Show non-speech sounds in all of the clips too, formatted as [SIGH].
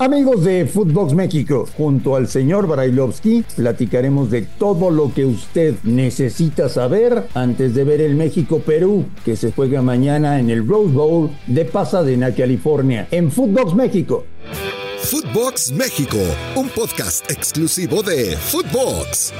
Amigos de Footbox México, junto al señor Brailovsky, platicaremos de todo lo que usted necesita saber antes de ver el México-Perú, que se juega mañana en el Rose Bowl de Pasadena, California, en Footbox México. Footbox México, un podcast exclusivo de Footbox.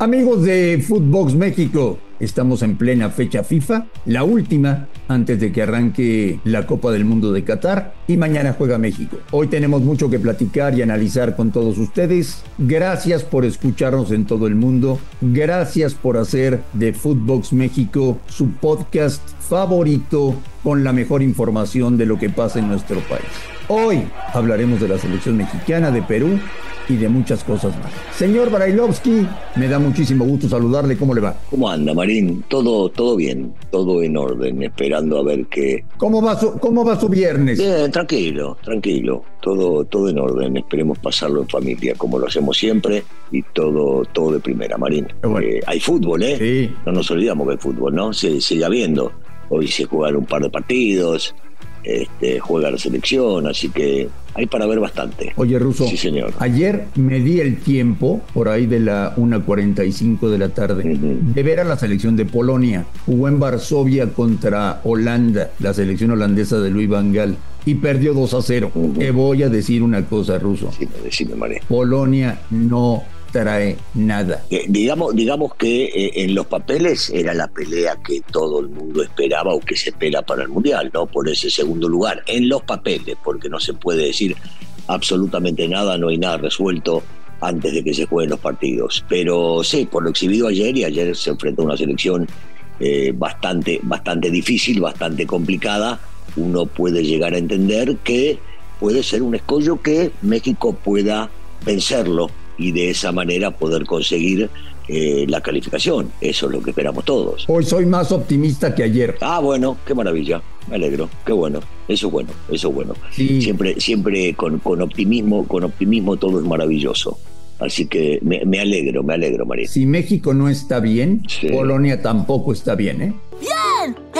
Amigos de Footbox México, estamos en plena fecha FIFA, la última antes de que arranque la Copa del Mundo de Qatar y mañana juega México. Hoy tenemos mucho que platicar y analizar con todos ustedes. Gracias por escucharnos en todo el mundo. Gracias por hacer de Footbox México su podcast favorito con la mejor información de lo que pasa en nuestro país. Hoy hablaremos de la selección mexicana de Perú y de muchas cosas más. Señor Barailovsky, me da muchísimo gusto saludarle. ¿Cómo le va? ¿Cómo anda, Marín? Todo, todo bien, todo en orden, esperando a ver qué. ¿Cómo va su, cómo va su viernes? Bien, tranquilo, tranquilo. Todo, todo en orden. Esperemos pasarlo en familia, como lo hacemos siempre, y todo, todo de primera, Marín. Eh, hay fútbol, ¿eh? Sí. No nos olvidamos que hay fútbol, ¿no? Se sigue habiendo. Hoy se juegan un par de partidos este, juega la selección, así que hay para ver bastante. Oye, Ruso. Sí, señor. Ayer me di el tiempo, por ahí de la 1.45 de la tarde, de ver a la selección de Polonia. Jugó en Varsovia contra Holanda, la selección holandesa de Luis Van Gaal. Y perdió 2 a 0. Te voy a decir una cosa, Ruso. Sí. Polonia no trae nada. Eh, digamos, digamos que eh, en los papeles era la pelea que todo el mundo esperaba o que se espera para el Mundial, ¿no? Por ese segundo lugar. En los papeles, porque no se puede decir absolutamente nada, no hay nada resuelto antes de que se jueguen los partidos. Pero sí, por lo exhibido ayer, y ayer se enfrentó a una selección eh, bastante, bastante difícil, bastante complicada, uno puede llegar a entender que puede ser un escollo que México pueda vencerlo y de esa manera poder conseguir eh, la calificación. Eso es lo que esperamos todos. Hoy soy más optimista que ayer. Ah, bueno, qué maravilla. Me alegro, qué bueno. Eso es bueno, eso es bueno. Sí. Siempre, siempre con, con optimismo, con optimismo todo es maravilloso. Así que me, me alegro, me alegro, María. Si México no está bien, Sí. Polonia tampoco está bien, ¿eh?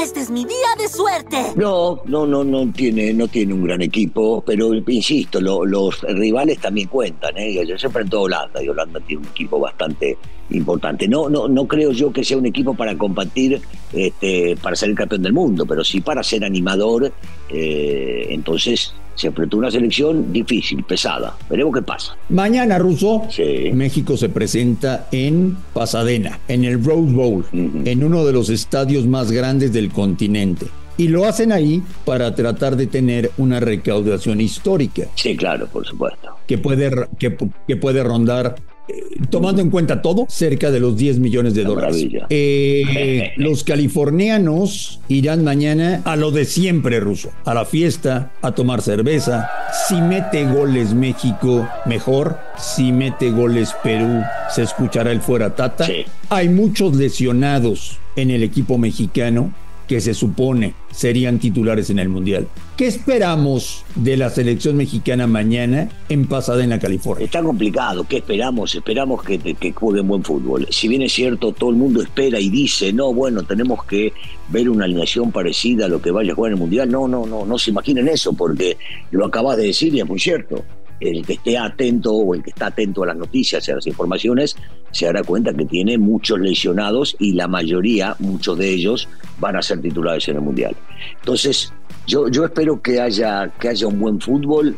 Este es mi día de suerte. No, no, no, no tiene, no tiene un gran equipo, pero insisto, lo- los rivales también cuentan, ¿eh? Y Ayer se enfrentó a Holanda y Holanda tiene un equipo bastante importante. No, no, no creo yo que sea un equipo para combatir, este, para ser el campeón del mundo, pero sí para ser animador. eh, entonces se enfrentó una selección difícil, pesada. Veremos qué pasa. Mañana, Ruso, Sí. México se presenta en Pasadena, en el Rose Bowl, en uno de los estadios más grandes del continente. Y lo hacen ahí para tratar de tener una recaudación histórica Sí, claro, por supuesto. que puede, que, que puede rondar, eh, tomando en cuenta todo, cerca de los 10 millones de dólares. Eh, [LAUGHS] los californianos irán mañana a lo de siempre, ruso, a la fiesta, a tomar cerveza. Si mete goles México, mejor. Si mete goles Perú, se escuchará el fuera tata. Sí. Hay muchos lesionados en el equipo mexicano que se supone serían titulares en el Mundial. ¿Qué esperamos de la selección mexicana mañana en Pasadena, California? Está complicado. ¿Qué esperamos? Esperamos que, que jueguen buen fútbol. Si bien es cierto, todo el mundo espera y dice, no, bueno, tenemos que ver una alineación parecida a lo que vaya a jugar en el Mundial. No, no, no, no se imaginen eso, porque lo acabas de decir y es muy cierto. El que esté atento o el que está atento a las noticias y a las informaciones se dará cuenta que tiene muchos lesionados y la mayoría, muchos de ellos, van a ser titulares en el Mundial. Entonces, yo, yo espero que haya, que haya un buen fútbol,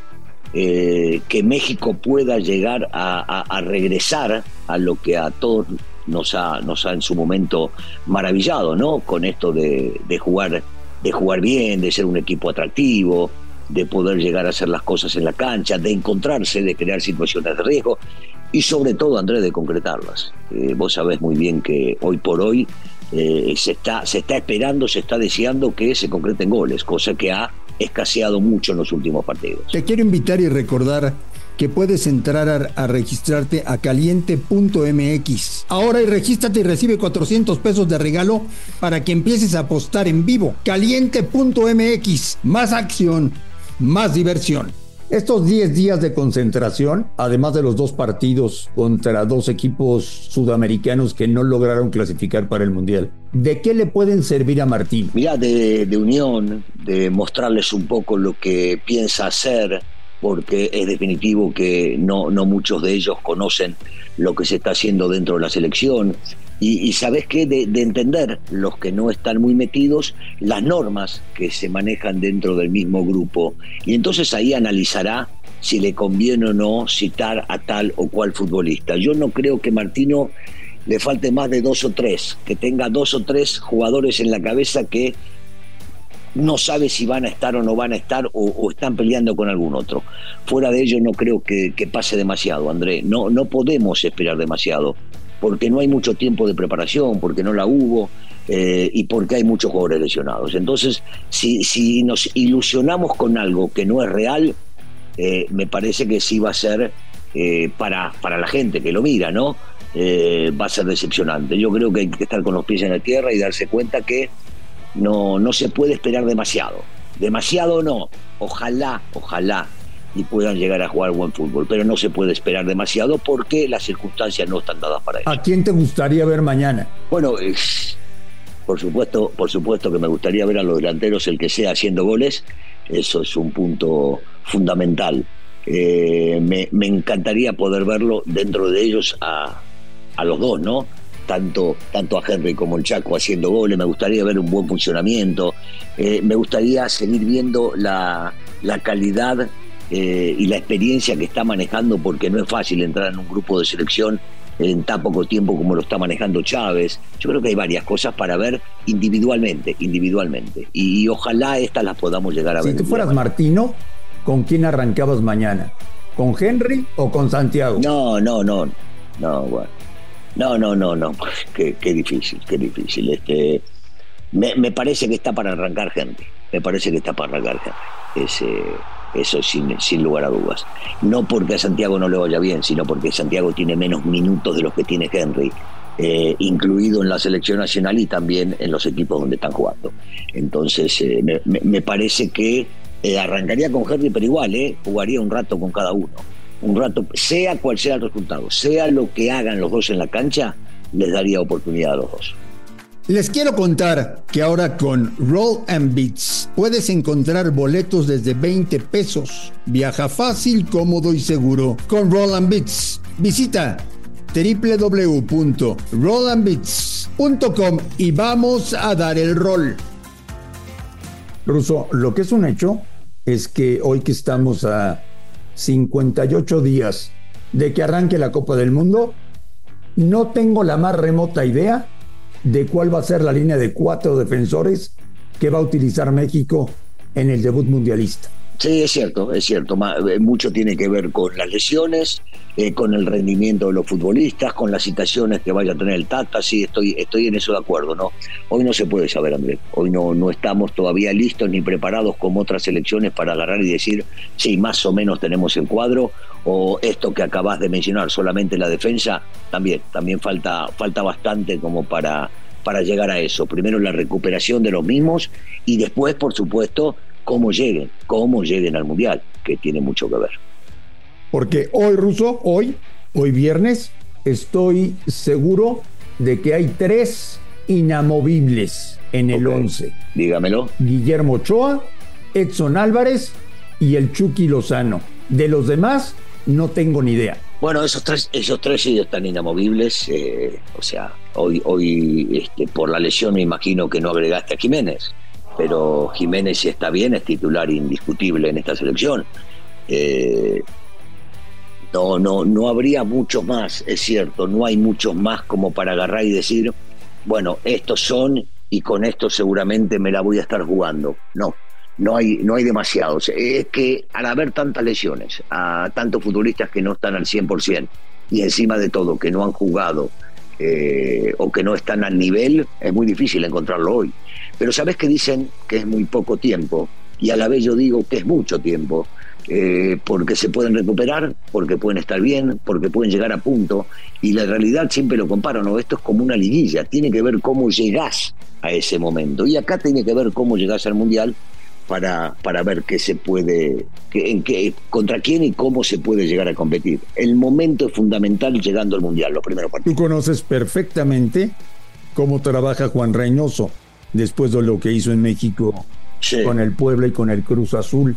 eh, que México pueda llegar a, regresar a lo que a todos nos ha, nos ha en su momento maravillado, ¿no? Con esto de jugar, de jugar bien, de ser un equipo atractivo, de poder llegar a hacer las cosas en la cancha, de encontrarse, de crear situaciones de riesgo y sobre todo, Andrés, de concretarlas. Eh, vos sabés muy bien que hoy por hoy eh, se, está, se está esperando, se está deseando que se concreten goles, cosa que ha escaseado mucho en los últimos partidos. Te quiero invitar y recordar que puedes entrar a, a registrarte a caliente.mx. Ahora y regístrate y recibe 400 pesos de regalo para que empieces a apostar en vivo. Caliente.mx. Más acción, más diversión. Estos 10 días de concentración, además de los dos partidos contra dos equipos sudamericanos que no lograron clasificar para el Mundial, ¿de qué le pueden servir a Martín? Mira, de, de unión, de mostrarles un poco lo que piensa hacer, porque es definitivo que no, no muchos de ellos conocen lo que se está haciendo dentro de la selección. Y, sabes qué, de, entender los que no están muy metidos, las normas que se manejan dentro del mismo grupo. Y entonces ahí analizará si le conviene o no citar a tal o cual futbolista. Yo no creo que Martino le falte más de dos o tres, que tenga dos o tres jugadores en la cabeza que no sabe si van a estar o no van a estar o, están peleando con algún otro. Fuera de ello no creo que, pase demasiado, André. No, no podemos esperar demasiado, porque no hay mucho tiempo de preparación, porque no la hubo eh, y porque hay muchos jugadores lesionados. Entonces, si, si nos ilusionamos con algo que no es real, eh, me parece que sí va a ser eh, para, para la gente que lo mira, ¿no? va a ser decepcionante. Yo creo que hay que estar con los pies en la tierra y darse cuenta que no, no se puede esperar demasiado. Demasiado no. Ojalá, ojalá y puedan llegar a jugar buen fútbol, pero no se puede esperar demasiado porque las circunstancias no están dadas para eso. ¿A quién te gustaría ver mañana? Bueno, por supuesto, por supuesto que me gustaría ver a los delanteros el que sea haciendo goles. Eso es un punto fundamental. Eh, me, me, encantaría poder verlo dentro de ellos a, a los dos, ¿no? Tanto, tanto a Henry como el Chaco haciendo goles, me gustaría ver un buen funcionamiento, eh, me gustaría seguir viendo la, calidad eh, y la experiencia que está manejando, porque no es fácil entrar en un grupo de selección en tan poco tiempo como lo está manejando Chávez. Yo creo que hay varias cosas para ver individualmente, individualmente. Y, ojalá estas las podamos llegar a ver. Si tú fueras Martino, ¿con quién arrancabas mañana? ¿Con Henry o con Santiago? No, no, no. No, bueno. No, no, no, no. Qué, difícil, qué difícil. Este, me, parece que está para arrancar gente. Me parece que está para arrancar gente. Ese, eso sin, sin lugar a dudas. No porque a Santiago no le vaya bien, sino porque Santiago tiene menos minutos de los que tiene Henry. Eh, incluido en la selección nacional y también en los equipos donde están jugando. Entonces, eh, me, me, parece que eh, arrancaría con Henry, pero igual, eh, jugaría un rato con cada uno un rato, sea cual sea el resultado, sea lo que hagan los dos en la cancha, les daría oportunidad a los dos. Les quiero contar que ahora con Roll and Beats puedes encontrar boletos desde 20 pesos. Viaja fácil, cómodo y seguro con Roll and Beats. Visita www.rollandbeats.com y vamos a dar el rol. Ruso, lo que es un hecho es que hoy que estamos a 58 días de que arranque la Copa del Mundo, no tengo la más remota idea de cuál va a ser la línea de cuatro defensores que va a utilizar México en el debut mundialista. Sí, es cierto, es cierto. Eh, mucho tiene que ver con las lesiones, eh, con el rendimiento de los futbolistas, con las citaciones que vaya a tener el Tata. Sí, estoy, estoy en eso de acuerdo, ¿no? Hoy no se puede saber, Andrés. Hoy no, no estamos todavía listos ni preparados como otras elecciones para agarrar y decir, sí, más o menos tenemos el cuadro, o esto que acabas de mencionar, solamente la defensa, también, también falta, falta bastante como para, para llegar a eso. Primero la recuperación de los mismos y después, por supuesto, cómo lleguen, cómo lleguen al Mundial, que tiene mucho que ver. Porque hoy, Ruso, hoy, hoy viernes, estoy seguro de que hay tres inamovibles en el 11. Dígamelo. Guillermo Ochoa, Edson Álvarez y el Chucky Lozano. De los demás, no tengo ni idea. Bueno, esos tres, esos tres sí están inamovibles. Eh, o sea, hoy, hoy este, por la lesión me imagino que no agregaste a Jiménez pero Jiménez si está bien es titular indiscutible en esta selección. Eh, no, no, no habría muchos más, es cierto, no hay muchos más como para agarrar y decir, bueno, estos son y con esto seguramente me la voy a estar jugando. No, no hay, no hay demasiados. Es que al haber tantas lesiones, a tantos futbolistas que no están al 100% y encima de todo que no han jugado eh, o que no están al nivel, es muy difícil encontrarlo hoy. Pero sabes que dicen que es muy poco tiempo y a la vez yo digo que es mucho tiempo. Eh, porque se pueden recuperar, porque pueden estar bien, porque pueden llegar a punto. Y la realidad siempre lo comparo, ¿no? Esto es como una liguilla, tiene que ver cómo llegás a ese momento. Y acá tiene que ver cómo llegás al Mundial, para, para ver qué se puede, en qué, contra quién y cómo se puede llegar a competir. El momento es fundamental llegando al Mundial, los primeros partidos. Tú conoces perfectamente cómo trabaja Juan Reynoso después de lo que hizo en México con el Puebla y con el Cruz Azul.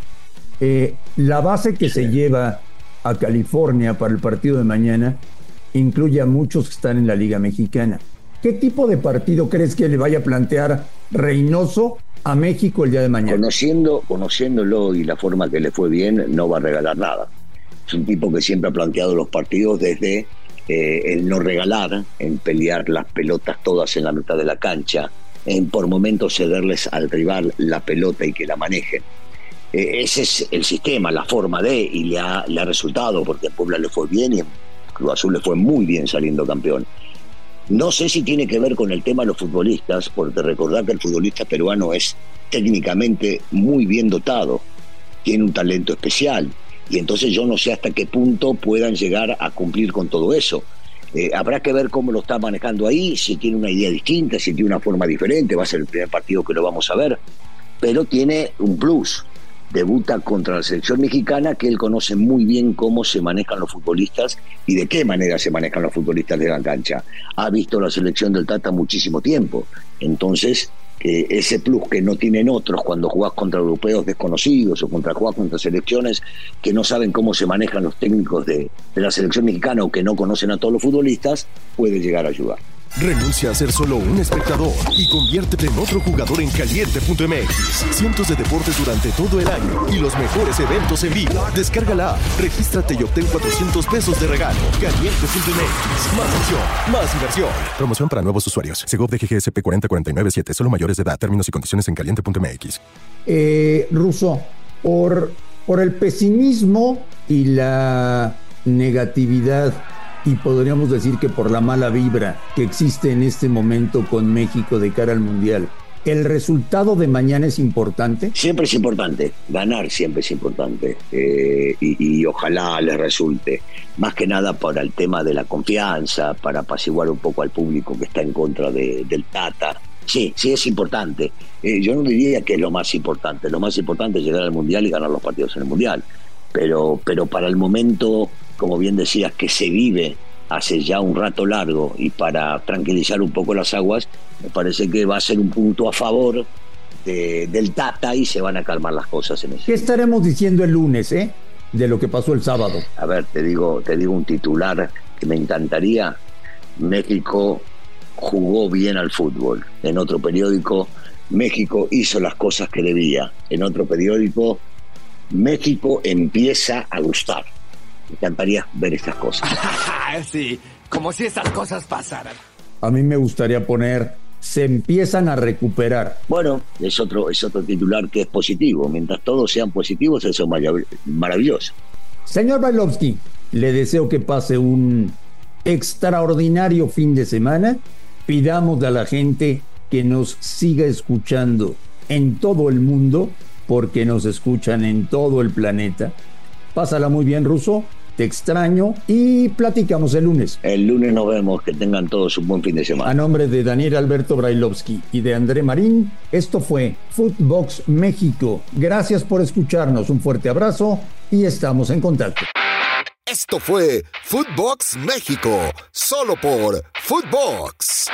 Eh, la base que se lleva a California para el partido de mañana incluye a muchos que están en la Liga Mexicana. ¿Qué tipo de partido crees que le vaya a plantear Reynoso a México el día de mañana? Conociendo, conociéndolo y la forma que le fue bien, no va a regalar nada. Es un tipo que siempre ha planteado los partidos desde eh, el no regalar, en pelear las pelotas todas en la mitad de la cancha, en por momentos cederles al rival la pelota y que la manejen. Eh, ese es el sistema, la forma de, y le ha, le ha resultado, porque a Puebla le fue bien y Cruz Azul le fue muy bien saliendo campeón. No sé si tiene que ver con el tema de los futbolistas, porque recordar que el futbolista peruano es técnicamente muy bien dotado, tiene un talento especial, y entonces yo no sé hasta qué punto puedan llegar a cumplir con todo eso. Eh, habrá que ver cómo lo está manejando ahí, si tiene una idea distinta, si tiene una forma diferente, va a ser el primer partido que lo vamos a ver, pero tiene un plus. Debuta contra la selección mexicana, que él conoce muy bien cómo se manejan los futbolistas y de qué manera se manejan los futbolistas de la cancha. Ha visto la selección del Tata muchísimo tiempo, entonces ese plus que no tienen otros cuando jugás contra europeos desconocidos o contra jugás contra selecciones que no saben cómo se manejan los técnicos de, de la selección mexicana o que no conocen a todos los futbolistas, puede llegar a ayudar. Renuncia a ser solo un espectador y conviértete en otro jugador en caliente.mx. Cientos de deportes durante todo el año y los mejores eventos en vivo. Descárgala, regístrate y obtén 400 pesos de regalo. Caliente.mx. Más acción, más diversión. Promoción para nuevos usuarios. Segov de GGSP 40497. Solo mayores de edad. Términos y condiciones en caliente.mx. Eh, Ruso, por, por el pesimismo y la negatividad y podríamos decir que por la mala vibra que existe en este momento con México de cara al Mundial. ¿El resultado de mañana es importante? Siempre es importante, ganar siempre es importante eh, y, ojalá les resulte, más que nada para el tema de la confianza, para apaciguar un poco al público que está en contra del Tata. Sí, sí es importante. Eh, yo no diría que es lo más importante, lo más importante es llegar al Mundial y ganar los partidos en el Mundial, pero, pero para el momento como bien decías, que se vive hace ya un rato largo y para tranquilizar un poco las aguas, me parece que va a ser un punto a favor del Tata y se van a calmar las cosas en eso. ¿Qué estaremos diciendo el lunes, eh? De lo que pasó el sábado. A ver, te digo, te digo un titular que me encantaría. México jugó bien al fútbol. En otro periódico, México hizo las cosas que debía. En otro periódico, México empieza a gustar. Me encantaría ver estas cosas. [LAUGHS] sí, como si estas cosas pasaran. A mí me gustaría poner se empiezan a recuperar. Bueno, es otro, es otro titular que es positivo. Mientras todos sean positivos, eso es maravilloso. Señor Bailovsky, le deseo que pase un extraordinario fin de semana. Pidamos a la gente que nos siga escuchando en todo el mundo, porque nos escuchan en todo el planeta. Pásala muy bien, Ruso. Te extraño y platicamos el lunes. El lunes nos vemos. Que tengan todos un buen fin de semana. A nombre de Daniel Alberto Brailovsky y de André Marín, esto fue Footbox México. Gracias por escucharnos. Un fuerte abrazo y estamos en contacto. Esto fue Footbox México, solo por Footbox.